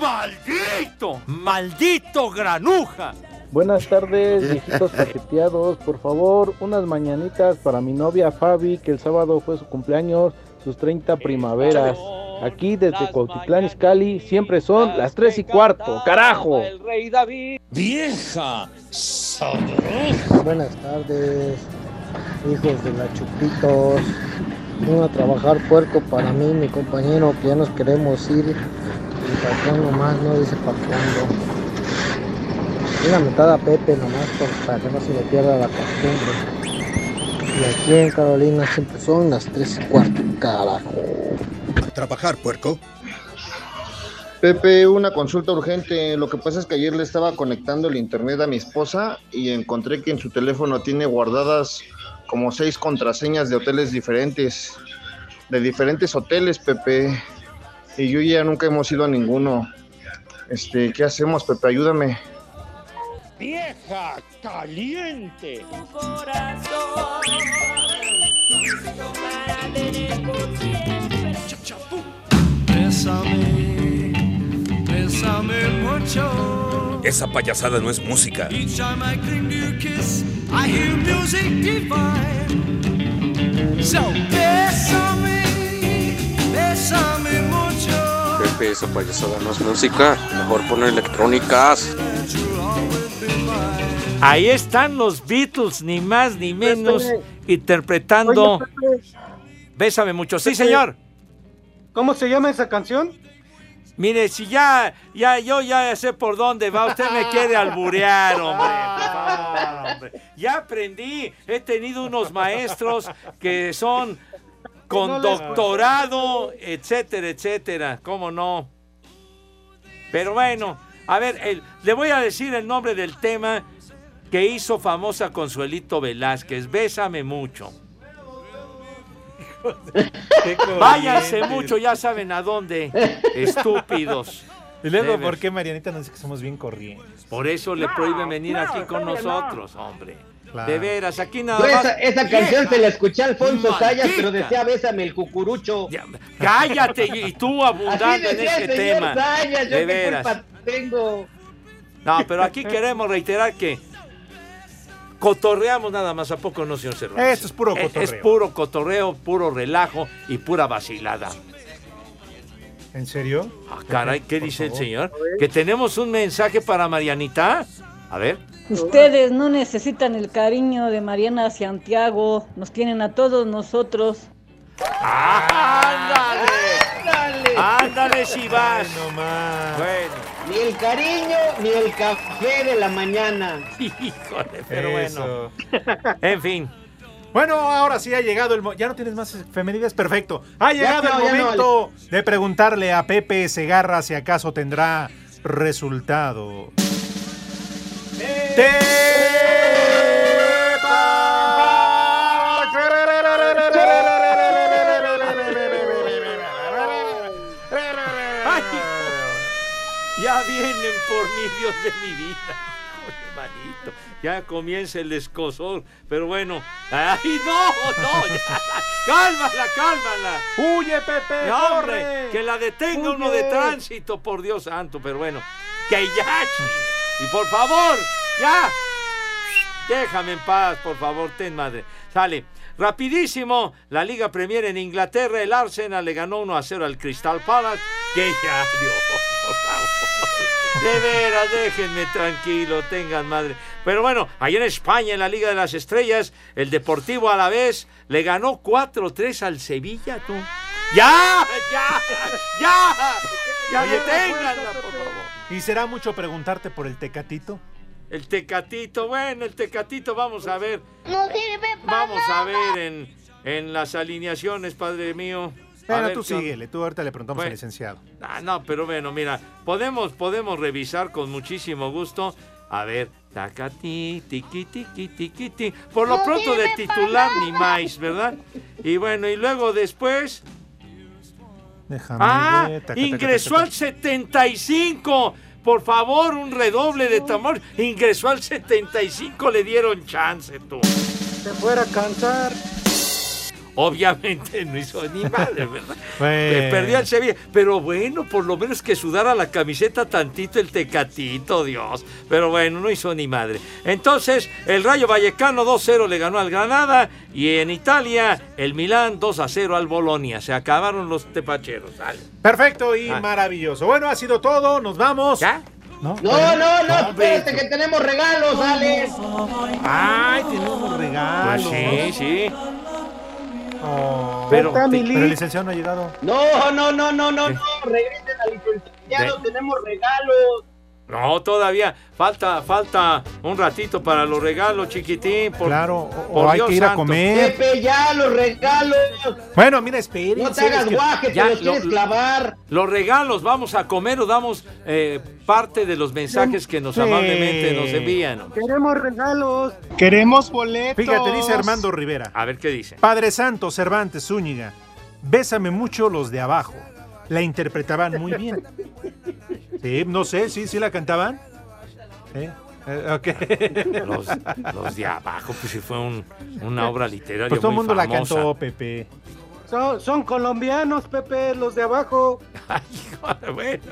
¡Maldito! ¡Maldito granuja!
Buenas tardes, [LAUGHS] viejitos paqueteados. Por favor, unas mañanitas para mi novia Fabi, que el sábado fue su cumpleaños, sus 30 primaveras. Aquí desde Cuautitlán Izcalli siempre son las 3 y cuarto, carajo.
rey David. ¡Vieja!
Buenas tardes, hijos de la Chupitos. Vino a trabajar puerco para mí, mi compañero, que ya nos queremos ir. Y patrón nomás no dice para cuándo. Una metada a Pepe nomás por- para que no se le pierda la costumbre. Y aquí en Carolina siempre son las 3 y cuarto, carajo.
Trabajar, puerco.
Pepe, una consulta urgente. Lo que pasa es que ayer le estaba conectando el internet a mi esposa y encontré que en su teléfono tiene guardadas como seis contraseñas de hoteles diferentes, de diferentes hoteles, Pepe. Y yo y ella nunca hemos ido a ninguno. Este, ¿qué hacemos, Pepe? Ayúdame.
¡Vieja caliente!
Bésame, bésame mucho.
Esa payasada no es música.
Each time I cling to your kiss, I hear music divine. So, bésame, bésame mucho.
Pepe, esa payasada no es música. Mejor poner electrónicas.
Ahí están los Beatles, ni más ni menos, interpretando
Oye, Pepe,
Bésame mucho. Sí,
Pepe.
señor.
¿Cómo se llama esa canción?
Mire, si ya, ya, yo ya sé por dónde va, usted me quiere alburear, hombre. [LAUGHS] por favor, hombre. Ya aprendí, he tenido unos maestros que son con
No les-
doctorado, etcétera, etcétera. ¿Cómo no? Pero bueno, a ver, el- le voy a decir el nombre del tema que hizo famosa Consuelito Velázquez. Bésame mucho. [LAUGHS] Váyanse
corrientes.
mucho, ya saben a dónde. Estúpidos.
Y luego, ¿por qué Marianita nos dice que somos bien corrientes?
Por eso le prohíben venir aquí con nosotros, hombre.
Claro.
De veras, aquí nada
Yo
más.
esa, esa canción se la escuché a Alfonso. Sayas, pero decía bésame el cucurucho.
Cállate y tú abundando
Así
en ese tema.
Sayas, yo
de
qué
veras.
culpa tengo.
No, pero aquí queremos reiterar que cotorreamos nada más, ¿a poco no, señor Cervantes?
Esto es puro
Es-
cotorreo.
Es, puro cotorreo, puro relajo y pura vacilada.
¿En serio?
Ah, caray, ¿qué
Por
dice el señor? Que tenemos un mensaje para Marianita. A ver.
Ustedes no necesitan el cariño de Mariana Santiago, nos tienen a todos nosotros.
¡Ándale! ¡Ándale si vas! Bueno.
Ni el cariño, ni el café de la mañana. [LAUGHS]
Híjole, pero
Eso.
bueno. [LAUGHS] En fin.
Bueno, ahora sí ha llegado el... ¿Ya no tienes más efemérides? Perfecto. Ha llegado
no,
el
ya no,
momento de preguntarle a Pepe Segarra si acaso tendrá resultado.
Vienen por mí, Dios de mi vida. Manito. Ya comienza el escosor. Pero bueno. ¡Ay, no! ¡No! ya. ¡Cálmala, cálmala!
¡Huye, Pepe!
No, hombre,
corre!
que la detenga uno de tránsito, por Dios santo. Pero bueno, que ya. Y por favor, ya. Déjame en paz, por favor, ten madre. Sale. Rapidísimo, la Liga Premier en Inglaterra, el Arsenal le ganó 1 a 0 al Crystal Palace. Que ya, Dios. De veras, déjenme tranquilo, tengan madre. Pero bueno, allá en España, en la Liga de las Estrellas, el Deportivo a la vez le ganó 4-3 al Sevilla, tú. ¡Ya! ¡Ya! ¡Ya! ¡Ya
Oye,
deténganla, por favor!
¿Y será mucho preguntarte por el Tecatito?
El Tecatito, bueno, el Tecatito, vamos a ver.
No sirve para
Vamos a ver en, en las alineaciones, padre mío.
Bueno,
ver
tú síguele, tú ahorita le preguntamos al
Bueno.
licenciado.
Ah, no, pero bueno, mira, podemos, podemos revisar con muchísimo gusto. A ver, tacati, tiqui, tiqui, tiqui, ti. Por lo
No
pronto de titular ni más, ¿verdad? Y bueno, y luego después.
Déjame
Ah,
ver, taca, taca,
ingresó
taca,
al 75. Por favor, un redoble de tambor. Ingresó al 75, le dieron chance, tú.
Se fuera a cansar.
Obviamente no hizo ni madre, ¿verdad? [LAUGHS]
Bueno.
Perdió el Sevilla. Pero bueno, por lo menos que sudara la camiseta tantito el tecatito, Dios. Pero bueno, no hizo ni madre. Entonces, el Rayo Vallecano 2-0 le ganó al Granada. Y en Italia, el Milán 2-0 al Bolonia. Se acabaron los tepacheros. Sale.
Perfecto y
Ah.
maravilloso. Bueno, ha sido todo, nos vamos.
¿Ya?
No,
No, no, no, espérate que tenemos regalos, Alex.
Ay, tenemos
Pues
regalos.
sí, sí.
Oh.
Pero,
pero,
te-
el licenciado no ha llegado.
No, no, no, no, no, no. Regresen al licenciado,
De-
tenemos regalos.
No, todavía falta, falta un ratito para los regalos, chiquitín. Por,
Claro, o- o
por
hay
Dios
que ir a
santo.
comer.
Pepe, ya los regalos.
Bueno, mira, espérense.
No te hagas
que-
guaje, te
ya,
los quieres
lo-
clavar.
Los regalos, vamos a comer o damos eh, parte de los mensajes que nos
Sí.
amablemente nos envían.
Queremos regalos.
Queremos boletos.
Fíjate, dice Armando Rivera.
A ver qué dice.
Padre Santo, Cervantes, Zúñiga. Bésame mucho los de abajo. La interpretaban muy bien. [LAUGHS] Sí, no sé, sí, sí la cantaban. Sí. Eh, ok.
Los, los de abajo, pues si fue un- una obra literaria.
Pues todo el mundo la cantó, Pepe.
Son, son colombianos, Pepe, los de abajo.
bueno.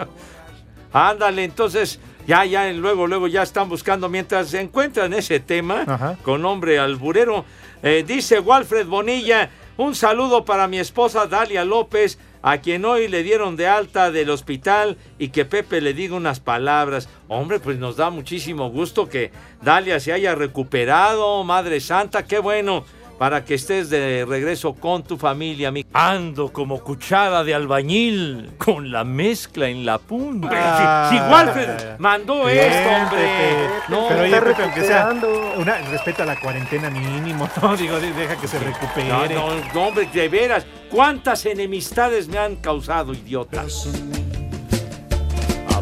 Ándale, entonces, ya, ya, luego, luego ya están buscando, mientras se encuentran ese tema
Ajá.
con nombre alburero, eh, dice Walfred Bonilla, un saludo para mi esposa Dalia López, a quien hoy le dieron de alta del hospital y que Pepe le diga unas palabras. Hombre, pues nos da muchísimo gusto que Dalia se haya recuperado, Madre Santa, qué bueno. Para que estés de regreso con tu familia, mi. Ando como cuchara de albañil, con la mezcla en la punta.
Ah,
si, si Walfred mandó
Bien,
esto, hombre.
Pepe.
No,
Pero oye, Pepe, aunque sea una, respeta la cuarentena mínimo, ¿no? [LAUGHS] Digo, de- deja que se recupere.
No, no, no, hombre, de veras. ¿Cuántas enemistades me han causado, idiota?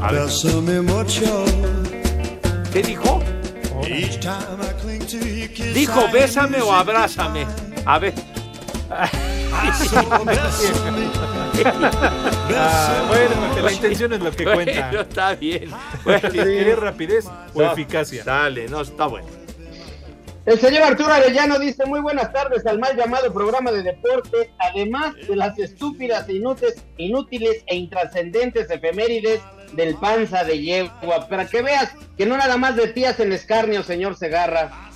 A ver. ¿Qué dijo?
Each
Dijo, bésame o abrázame. A ver.
Ah, bueno, la intención es lo que
Bueno,
cuenta.
está bien.
¿Quieres rapidez o
No,
eficacia?
Dale, no, está bueno.
El señor Arturo Arellano dice muy buenas tardes al mal llamado programa de deportes, además de las estúpidas, e inútiles, inútiles e intrascendentes efemérides del panza de yegua, para que veas que no nada más de tías en escarnio, señor Segarra.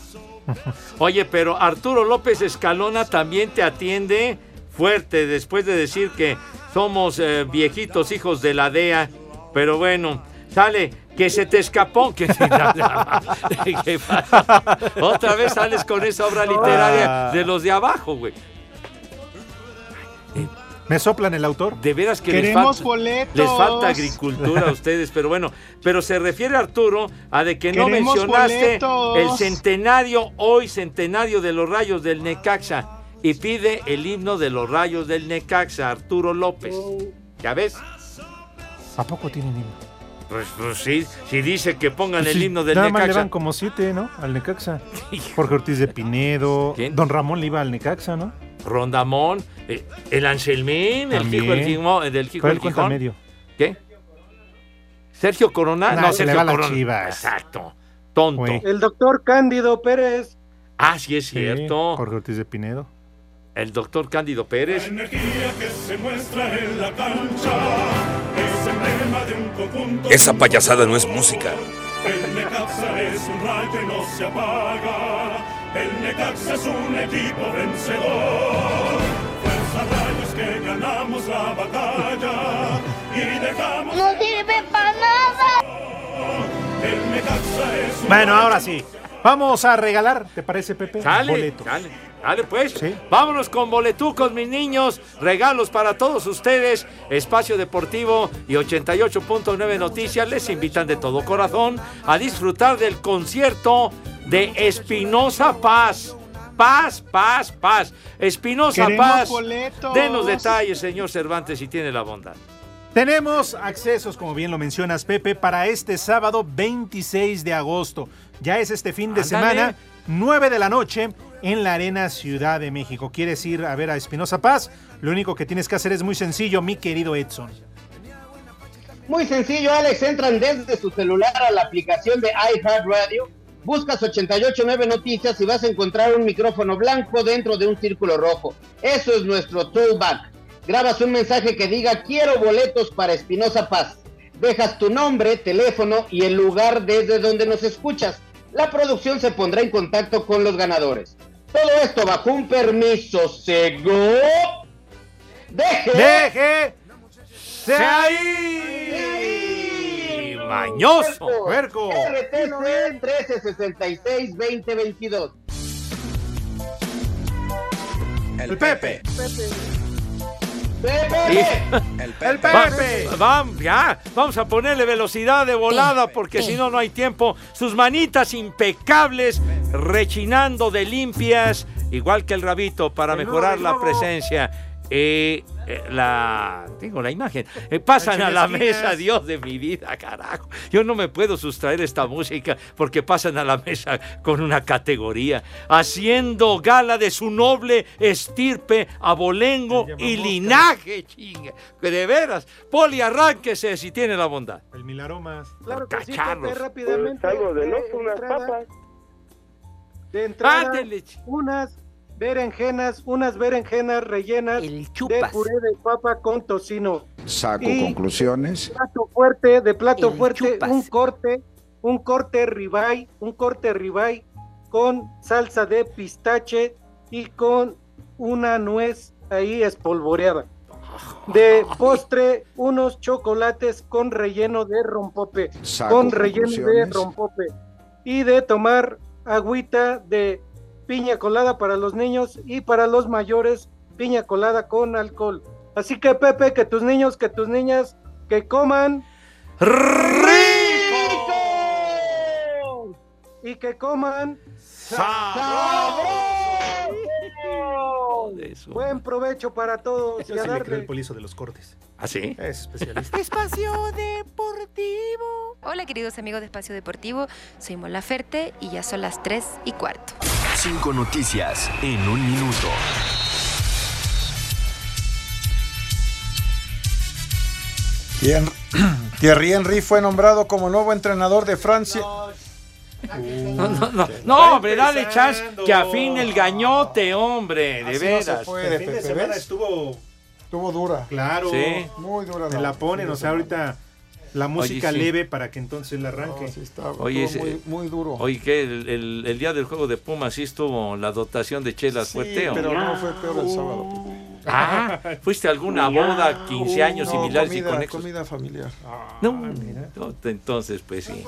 Oye, pero Arturo López Escalona también te atiende fuerte después de decir que somos eh, viejitos hijos de la DEA. Pero bueno, sale que se te escapó. [LAUGHS] Que. [LAUGHS] Otra vez sales con esa obra literaria de los de abajo, güey.
¿Me soplan el autor?
De veras que les
Queremos
falta,
boletos.
les falta agricultura a ustedes, pero bueno, pero se refiere Arturo a de que no
Queremos
mencionaste
boletos.
el centenario, hoy centenario de los rayos del Necaxa, y pide el himno de los rayos del Necaxa, Arturo López. ¿Ya ves?
¿A poco tienen himno?
Pues, pues sí, si dice que pongan
Pues
el
sí,
himno del
nada más le
Necaxa.
van como siete, ¿no? Al Necaxa. [LAUGHS] Jorge Ortiz de Pinedo. Don Ramón le iba al Necaxa, ¿no?
Rondamón, eh, el Anselmín, el
También.
hijo del Gijón, del del
el
Gijón.
medio.
¿Qué? Sergio Corona,
Nah,
no,
se le
Sergio
va a las
Corona.
Chivas.
Exacto. Tonto.
El doctor Cándido Pérez.
Ah, sí es
Sí,
cierto.
Jorge Ortiz de Pinedo.
El doctor Cándido Pérez.
que se muestra en la cancha es emblema de un conjunto.
Esa payasada no es música.
El es un rayo y no se apaga. El Necaxa es un equipo vencedor. Fuerza rayos que ganamos la batalla y dejamos.
¡No sirve para nada!
El Necaxa es un
Bueno, ahora sí. Vamos a regalar, ¿te parece, Pepe?
Sale,
Boletos.
sale, sale pues. Vámonos con boletucos, mis niños. Regalos para todos ustedes. Espacio Deportivo y 88.9 Noticias les invitan de todo corazón a disfrutar del concierto de Espinosa Paz. Paz, paz, paz. Espinosa
Queremos
Paz.
boletos.
Denos detalles, señor Cervantes, si tiene la bondad.
Tenemos accesos, como bien lo mencionas, Pepe, para este sábado 26 de agosto. Ya es este fin de
Ándale.
semana, 9 de la noche, en la Arena Ciudad de México. ¿Quieres ir a ver a Espinosa Paz? Lo único que tienes que hacer es muy sencillo, mi querido Edson.
Muy sencillo, Alex. Entran desde su celular a la aplicación de iHeartRadio. Buscas 889 Noticias y vas a encontrar un micrófono blanco dentro de un círculo rojo. Eso es nuestro toolback. Grabas un mensaje que diga quiero boletos para Espinosa Paz. Dejas tu nombre, teléfono y el lugar desde donde nos escuchas. La producción se pondrá en contacto con los ganadores. Todo esto bajo un permiso seguro. Deje.
Deje.
¡Se ahí! ¡Mañoso!
¡Puerco!
RTC 1366-2022.
El Pepe.
El Pepe. Vamos, ya, vamos a ponerle velocidad de volada porque si no, no hay tiempo. Sus manitas impecables, rechinando de limpias, igual que el rabito, para
El
mejorar la
el
presencia. Eh, eh, la tengo la imagen. Eh, pasan a la mesa, Dios de mi vida, carajo. Yo no me puedo sustraer esta música porque pasan a la mesa con una categoría, haciendo gala de su noble estirpe, abolengo y linaje, chinga. Que de veras, Poli, arránquese si tiene la bondad.
El Milaromas.
Claro que sí, rápidamente.
algo del
de
otro, unas
entrada-
papas.
De entrada,
Ándele,
unas berenjenas, unas berenjenas rellenas de puré de papa con tocino.
Saco
Y-
conclusiones.
Plato fuerte, de plato fuerte, un corte, un corte ribeye, un corte ribeye con salsa de pistache y con una nuez ahí espolvoreada. De postre, unos chocolates con relleno de rompope,
Saco
con relleno de rompope. Y de tomar agüita de piña colada para los niños y para los mayores piña colada con alcohol. Así que Pepe, que tus niños, que tus niñas, que coman rico y que coman Buen provecho para todos y
Yo
a
creo
darle.
el polizo de los cortes.
¿Ah, sí?
Es especialista.
Espacio Deportivo. Hola queridos amigos de Espacio Deportivo, soy Mola Ferte y ya son las 3 y cuarto.
Cinco noticias en un minuto.
Thierry [CLEARS THROAT] Thierry Henry fue nombrado como nuevo entrenador de Francia.
No, no, no, no, hombre, dale chance que afine el gañote, hombre, de
Así no
veras.
se puede,
El fin de semana
¿ves?
estuvo
Estuvo dura.
claro.
Sí.
Muy dura.
Me la ponen, o sea, ahorita la música
sí.
leve para que entonces la arranque.
Oye,
Estuvo
ese-
muy, muy duro.
Oye, que el, el- el día del juego de Pumas sí estuvo la dotación de chelas
Sí,
fuerte. ¿o
pero
no?
no fue peor el sábado. Pepe.
Ah, ¿fuiste a alguna boda, 15 años
No,
similares
comida,
y conexos?
comida familiar.
No, no, entonces pues sí.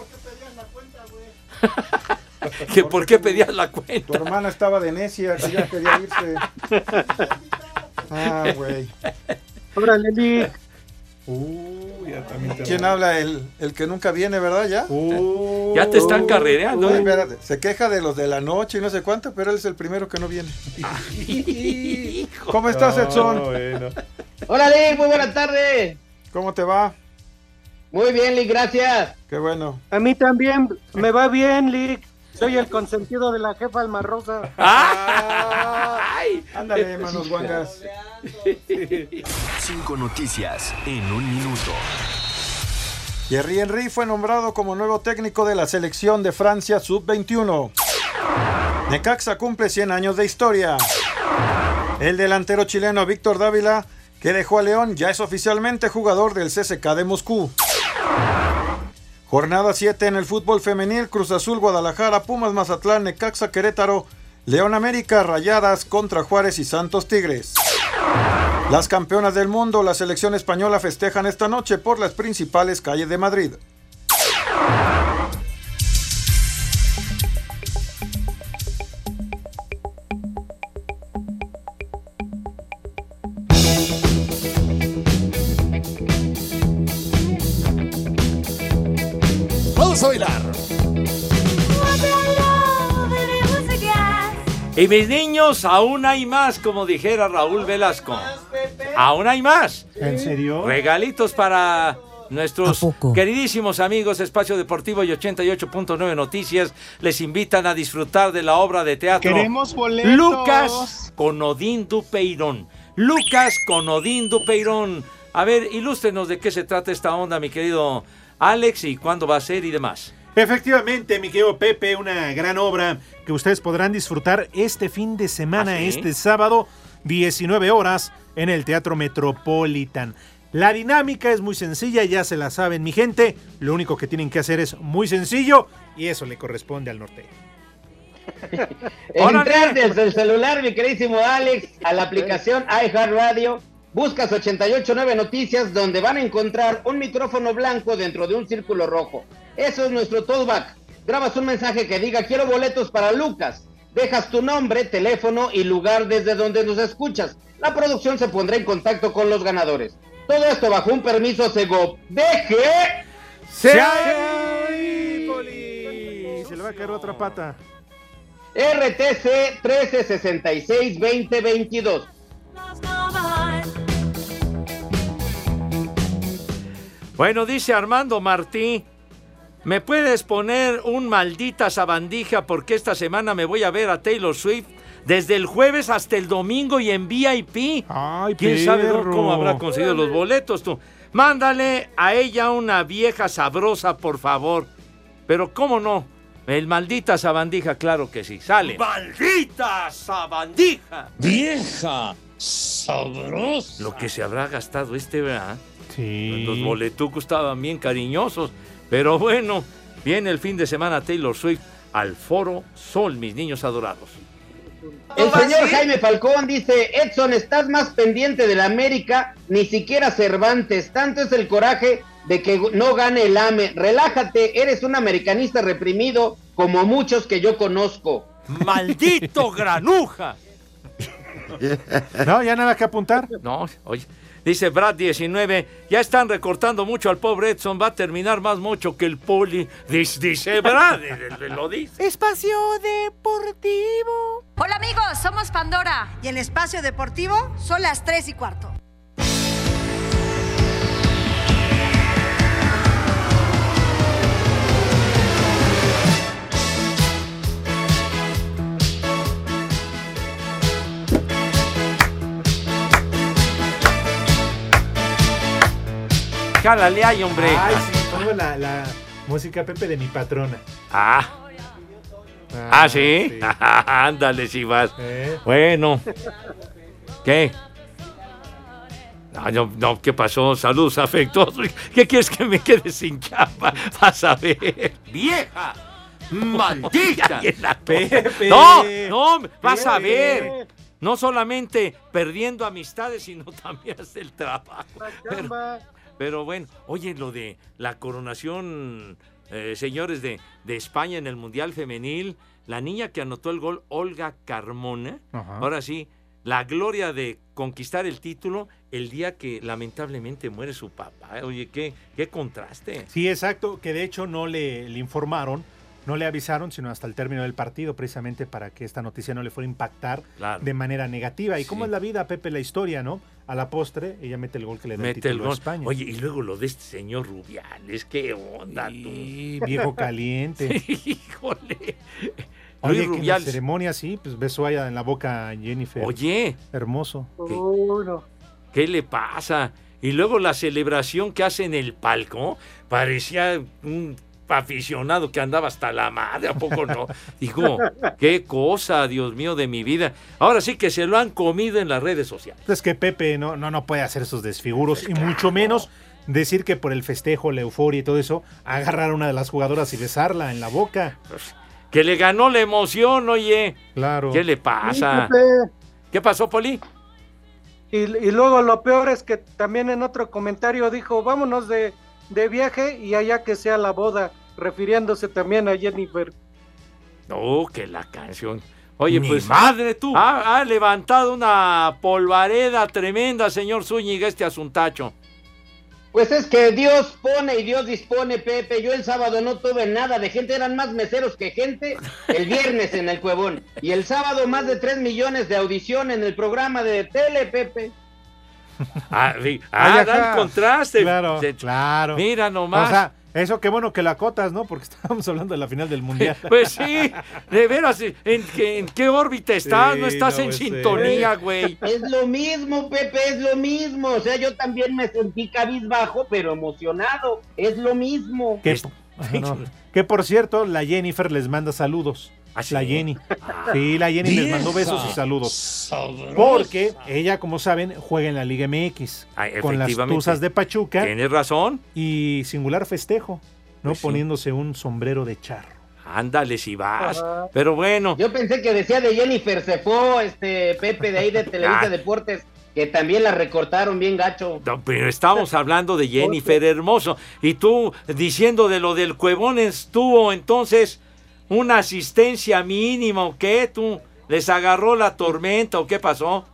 [LAUGHS] ¿Que ¿Por qué pedías la
Tu
cuenta?
hermana estaba de necia, que ya quería irse. [LAUGHS] Ah, güey.
Órale, Lick.
Uh, ya también te
¿Quién habla? El, el que nunca viene, ¿verdad? Ya.
Ya te están carrereando,
Uy,
¿eh?
espérate, Se queja de los de la noche y no sé cuánto, pero él es el primero que no viene. ¿Cómo estás, Edson?
Hola, Lick, muy buenas tardes.
¿Cómo te va?
Muy bien, Lick, gracias.
Qué bueno.
A mí también me va bien, Lick. Soy el consentido de la jefa Almarrosa.
Ándale, manos guangas.
Cinco noticias en un minuto.
Thierry Henry fue nombrado como nuevo técnico de la selección de Francia Sub-21. Necaxa cumple 100 años de historia. El delantero chileno Víctor Dávila, que dejó a León, ya es oficialmente jugador del CSK de Moscú. Jornada 7 en el fútbol femenil, Cruz Azul, Guadalajara, Pumas, Mazatlán, Necaxa, Querétaro, León América, Rayadas contra Juárez y Santos Tigres. Las campeonas del mundo, la selección española festejan esta noche por las principales calles de Madrid.
A bailar.
Y mis niños, aún hay más, como dijera Raúl Velasco. Aún hay más.
¿En serio?
Regalitos para nuestros queridísimos amigos Espacio Deportivo y 88.9 Noticias. Les invitan a disfrutar de la obra de teatro.
Queremos boletos.
Lucas con Odín Dupeirón. Lucas con Odín Dupeirón. A ver, ilústrenos de qué se trata esta onda, mi querido Alex, y cuándo va a ser y demás.
Efectivamente, mi querido Pepe, una gran obra que ustedes podrán disfrutar este fin de semana,
¿Ah, sí?
este sábado, 19 horas, en el Teatro Metropolitan. La dinámica es muy sencilla, ya se la saben, mi gente. Lo único que tienen que hacer es muy sencillo y eso le corresponde al norte. [LAUGHS]
Entrar desde el celular, mi queridísimo Alex, a la aplicación iHeartRadio, buscas 889 Noticias, donde van a encontrar un micrófono blanco dentro de un círculo rojo. Eso es nuestro tollback. Grabas un mensaje que diga quiero boletos para Lucas. Dejas tu nombre, teléfono y lugar desde donde nos escuchas. La producción se pondrá en contacto con los ganadores. Todo esto bajo un permiso Sego. ¡Deje!
¡Se Se le va a caer otra pata.
RTC 1366-2022.
Bueno, dice Armando Martí, ¿me puedes poner un maldita sabandija porque esta semana me voy a ver a Taylor Swift desde el jueves hasta el domingo y en VIP?
Ay,
¿Quién sabe cómo habrá conseguido los boletos tú? Mándale a ella una vieja sabrosa, por favor. Pero ¿cómo no? El maldita sabandija, claro que sí. Sale. ¡Maldita sabandija!
Vieja sabrosa.
Lo que se habrá gastado este, ¿verdad?
Sí.
Los boletucos estaban bien cariñosos. Pero bueno, viene el fin de semana Taylor Swift al Foro Sol, mis niños adorados.
El señor Jaime Falcón dice, Edson, estás más pendiente de la América, ni siquiera Cervantes. Tanto es el coraje de que no gane el AME. Relájate, eres un americanista reprimido como muchos que yo conozco.
¡Maldito [LAUGHS] [LAUGHS] [LAUGHS] granuja!
No, ya nada que apuntar.
No, oye. Dice Brad 19, ya están recortando mucho al pobre Edson, va a terminar más mucho que el poli. Dice, dice Brad, [LAUGHS] lo dice.
Espacio Deportivo.
Hola amigos, somos Pandora.
Y en Espacio Deportivo son las 3 y cuarto.
Cálale ahí, hombre.
Ay, sí, pongo la, la música Pepe de mi patrona.
Ah. Ah, sí. [LAUGHS] Ándale, si vas.
Eh.
Bueno. ¿Qué? No, no, ¿qué pasó? Saludos afectuosos. ¿Qué quieres que me quede sin chamba? [LAUGHS] Vas a ver. ¡Vieja! [LAUGHS] ¡Maldita!
Pepe.
No, no, vas a ver. No solamente perdiendo amistades, sino también hasta el trabajo. Pero, bueno, oye, lo de la coronación, eh, señores de, de España en el Mundial Femenil, la niña que anotó el gol, Olga Carmona,
Ajá.
ahora sí, la gloria de conquistar el título el día que lamentablemente muere su papá. Oye, qué, qué contraste.
Sí, exacto, que de hecho no le, le informaron, no le avisaron, sino hasta el término del partido, precisamente para que esta noticia no le fuera a impactar
Claro.
de manera negativa. ¿Y cómo
Sí.
es la vida, Pepe, la historia, no? A la postre, ella mete el gol que le da el
Mete
título
el
a
gol.
España.
Oye, y luego lo de este señor Rubiales, qué onda tú.
viejo [LAUGHS] caliente.
Híjole.
Oye,
Luis
que en la
Rubiales.
ceremonia sí, pues besó allá en la boca a Jennifer.
Oye.
Hermoso.
¿Qué le pasa? Y luego la celebración que hace en el palco, parecía un aficionado que andaba hasta la madre, ¿a poco no? Digo, qué cosa, Dios mío, de mi vida. Ahora sí que se lo han comido en las redes sociales.
Es que Pepe no, no, no puede hacer esos desfiguros y mucho menos decir que por el festejo, la euforia y todo eso, agarrar a una de las jugadoras y besarla en la boca.
Que le ganó la emoción, oye.
Claro.
¿Qué le pasa?
Sí.
¿Qué pasó, Poli?
Y, y luego lo peor es que también en otro comentario dijo, vámonos de, de viaje y allá que sea la boda, refiriéndose también a Jennifer.
No, que la canción. Oye,
Ni
pues.
madre tú.
Ha, ha levantado una polvareda tremenda, señor Zúñiga, este asuntacho.
Pues es que Dios pone y Dios dispone, Pepe. Yo el sábado no tuve nada de gente, eran más meseros que gente el viernes en el Cuevón. Y el sábado más de 3 millones de audición en el programa de tele, Pepe.
Ah, sí.
Ay,
Ah, da el contraste.
Claro,
Se-
claro.
Mira nomás.
O sea, eso qué bueno que la acotas, ¿no? Porque [LAUGHS] estábamos hablando de la final del Mundial. [LAUGHS]
Pues sí, de veras, ¿en qué, en qué órbita estás?
Sí,
no estás
no
en
puede ser.
sintonía, güey. [LAUGHS]
Es lo mismo, Pepe, es lo mismo. O sea, yo también me sentí cabizbajo, pero emocionado. Es lo mismo.
Que, no. Que, por cierto, la Jennifer les manda saludos. La Jenny. Sí, la Jenny les mandó besos y saludos. Porque ella, como saben, juega en la Liga MX.
Ah,
con las
efectivamente.
Tuzas de Pachuca.
Tienes razón.
Y singular festejo, ¿no?
Pues sí.
Poniéndose un sombrero de charro.
Ándale si vas. Pero bueno.
Yo pensé que decía de Jennifer se fue, este Pepe de ahí de [LAUGHS] Televisa
Ah.
Deportes, que también la recortaron bien gacho.
No, pero estamos hablando de Jennifer Hermoso. Y tú diciendo de lo del Cuevón estuvo entonces una asistencia mínima o qué? ¿Tú les agarró la tormenta o qué pasó?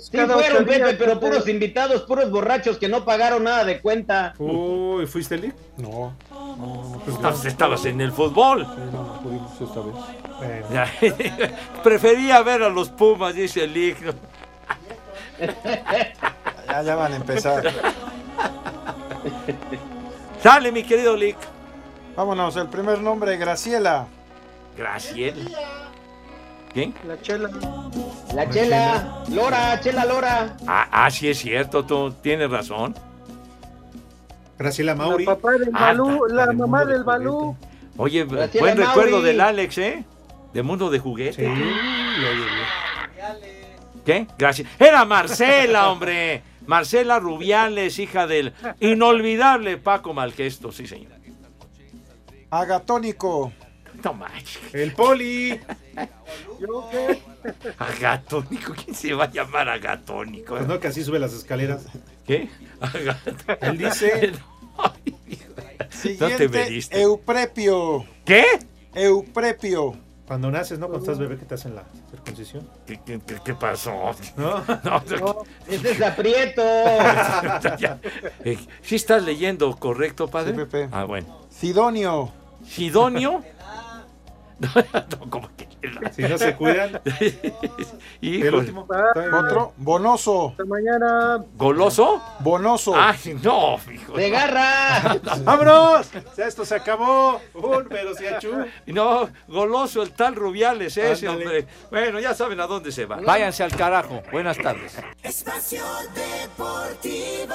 Sí fueron, Pepe, pero puros invitados, puros borrachos que no pagaron nada de cuenta.
Uy, ¿fuiste Lick?
No.
Estabas, estabas en el fútbol.
no pudimos esta vez. [LAUGHS]
Prefería ver a los Pumas, dice el Lick. [LAUGHS]
Ya, ya van a empezar.
Sale, mi querido Lick.
Vámonos, el primer nombre, Graciela.
Graciela. ¿Quién?
La chela.
La chela, Lora, chela Lora.
Ah, ah, sí es cierto, tú tienes razón.
Graciela
La
Mauri.
papá del
Ah,
Balú, la
del
mamá del Balú.
Oye,
Graciela
buen
Mauri.
recuerdo del Alex, ¿eh? De Mundo de Juguete.
Sí,
¿Qué? Gracias. Era Marcela, hombre. Marcela Rubiales, hija del inolvidable Paco Malgesto, sí, señor.
Agatónico.
No manches.
El poli.
¿Yo qué?
Agatónico, ¿quién se va a llamar agatónico?
Pues no, que así sube las escaleras.
¿Qué? Agatónico.
Él dice.
No te
Siguiente,
mediste.
Euprepio.
¿Qué?
Euprepio.
Cuando naces, ¿no? Cuando estás bebé, que te hacen la circuncisión.
¿Qué, qué- qué- qué pasó?
¿No? [LAUGHS]
No,
Ese es aprieto. [LAUGHS]
Eh, ¿Sí estás leyendo correcto, padre?
Sí, Pepe.
Ah, bueno.
Sidonio.
¿Sidonio? No, [LAUGHS] no, como que...
Si no se cuidan. [LAUGHS]
Híjole.
El último.
Otro, Bonoso.
Hasta mañana.
¿Goloso?
Bonoso.
Ay, no, hijo.
¡De garra! [LAUGHS]
¡Vámonos! Esto se acabó. Un, pero si achú.
No, goloso el tal Rubiales ese,
Ándale.
hombre. Bueno, ya saben a dónde se va. Váyanse al carajo. Buenas tardes.
Espacio Deportivo.